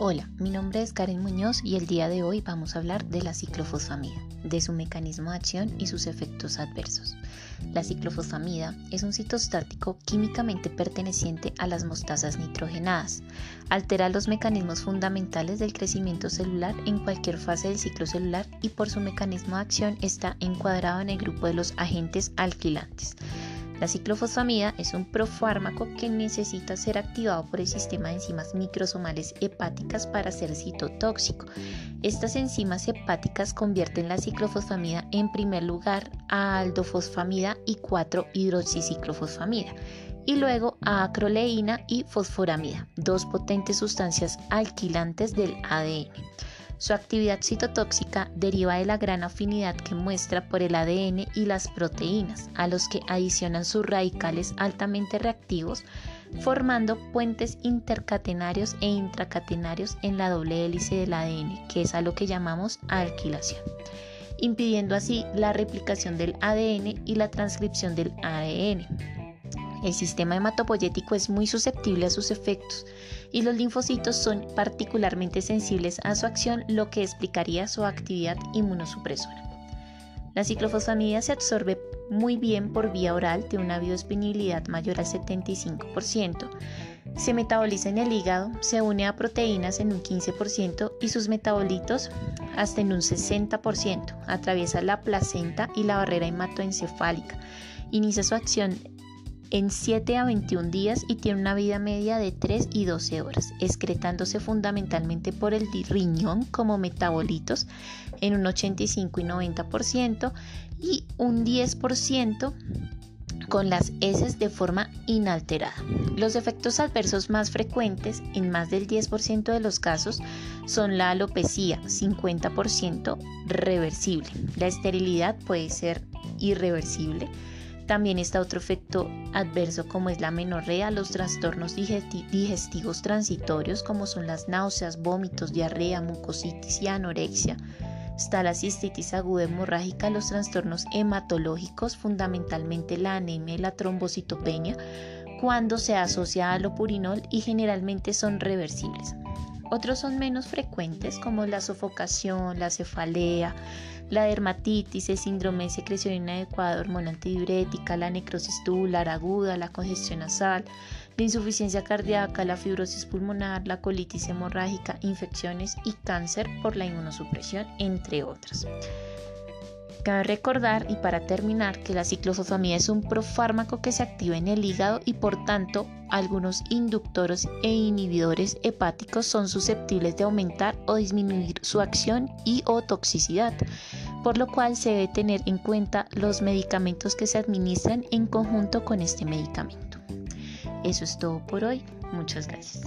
Hola, mi nombre es Karen Muñoz y el día de hoy vamos a hablar de la ciclofosfamida, de su mecanismo de acción y sus efectos adversos. La ciclofosfamida es un citostático químicamente perteneciente a las mostazas nitrogenadas. Altera los mecanismos fundamentales del crecimiento celular en cualquier fase del ciclo celular y por su mecanismo de acción está encuadrado en el grupo de los agentes alquilantes. La ciclofosfamida es un profármaco que necesita ser activado por el sistema de enzimas microsomales hepáticas para ser citotóxico. Estas enzimas hepáticas convierten la ciclofosfamida en primer lugar a aldofosfamida y 4-hidroxiciclofosfamida y luego a acroleína y fosforamida, dos potentes sustancias alquilantes del ADN. Su actividad citotóxica deriva de la gran afinidad que muestra por el ADN y las proteínas, a los que adicionan sus radicales altamente reactivos, formando puentes intercatenarios e intracatenarios en la doble hélice del ADN, que es a lo que llamamos alquilación, impidiendo así la replicación del ADN y la transcripción del ADN. El sistema hematopoyético es muy susceptible a sus efectos y los linfocitos son particularmente sensibles a su acción, lo que explicaría su actividad inmunosupresora. La ciclofosfamida se absorbe muy bien por vía oral, de una biodisponibilidad mayor al 75%. Se metaboliza en el hígado, se une a proteínas en un 15% y sus metabolitos hasta en un 60%. Atraviesa la placenta y la barrera hematoencefálica. Inicia su acción en 7 a 21 días y tiene una vida media de 3 y 12 horas, excretándose fundamentalmente por el riñón como metabolitos en un 85 y 90% y un 10% con las heces de forma inalterada. Los efectos adversos más frecuentes en más del 10% de los casos son la alopecia, 50% reversible. La esterilidad puede ser irreversible también está otro efecto adverso como es la menorrea, los trastornos digestivos transitorios como son las náuseas, vómitos, diarrea, mucositis y anorexia. Está la cistitis aguda hemorrágica, los trastornos hematológicos, fundamentalmente la anemia y la trombocitopenia, cuando se asocia a lopurinol y generalmente son reversibles. Otros son menos frecuentes como la sofocación, la cefalea, la dermatitis, el síndrome de secreción inadecuada hormona antidiurética, la necrosis tubular aguda, la congestión nasal, la insuficiencia cardíaca, la fibrosis pulmonar, la colitis hemorrágica, infecciones y cáncer por la inmunosupresión, entre otras. Cabe recordar y para terminar que la ciclofosfamida es un profármaco que se activa en el hígado y por tanto algunos inductores e inhibidores hepáticos son susceptibles de aumentar o disminuir su acción y o toxicidad, por lo cual se debe tener en cuenta los medicamentos que se administran en conjunto con este medicamento. Eso es todo por hoy. Muchas gracias.